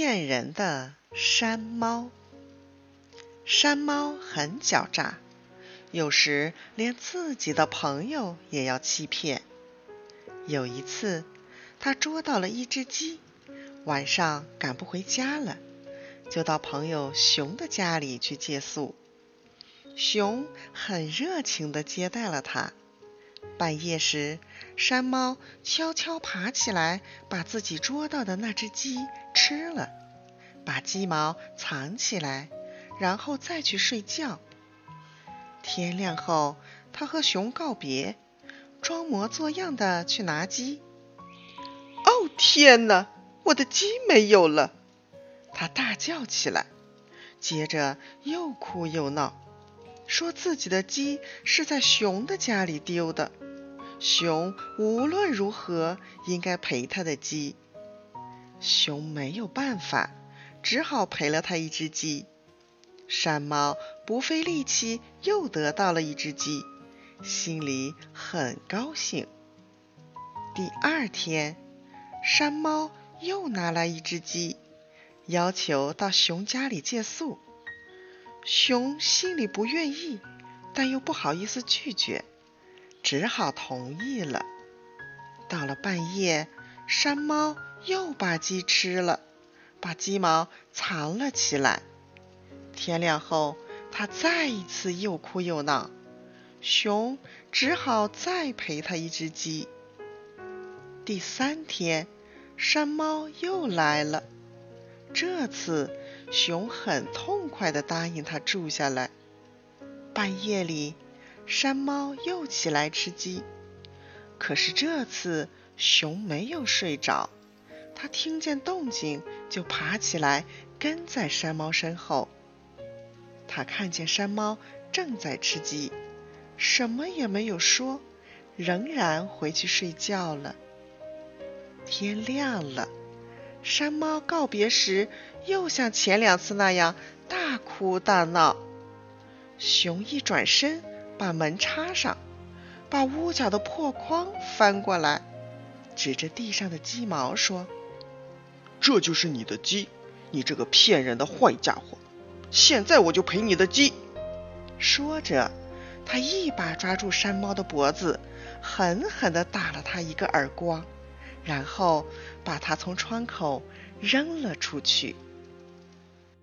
骗人的山猫。山猫很狡诈，有时连自己的朋友也要欺骗。有一次，它捉到了一只鸡，晚上赶不回家了，就到朋友熊的家里去借宿。熊很热情地接待了它。半夜时，山猫悄悄爬起来，把自己捉到的那只鸡吃了，把鸡毛藏起来，然后再去睡觉。天亮后，他和熊告别，装模作样的去拿鸡。哦，天哪！我的鸡没有了！他大叫起来，接着又哭又闹。说自己的鸡是在熊的家里丢的，熊无论如何应该赔他的鸡。熊没有办法，只好赔了他一只鸡。山猫不费力气又得到了一只鸡，心里很高兴。第二天，山猫又拿来一只鸡，要求到熊家里借宿。熊心里不愿意，但又不好意思拒绝，只好同意了。到了半夜，山猫又把鸡吃了，把鸡毛藏了起来。天亮后，它再一次又哭又闹，熊只好再赔它一只鸡。第三天，山猫又来了，这次。熊很痛快地答应他住下来。半夜里，山猫又起来吃鸡，可是这次熊没有睡着，它听见动静就爬起来跟在山猫身后。它看见山猫正在吃鸡，什么也没有说，仍然回去睡觉了。天亮了。山猫告别时，又像前两次那样大哭大闹。熊一转身，把门插上，把屋角的破筐翻过来，指着地上的鸡毛说：“这就是你的鸡，你这个骗人的坏家伙！现在我就赔你的鸡。”说着，他一把抓住山猫的脖子，狠狠地打了他一个耳光。然后把它从窗口扔了出去。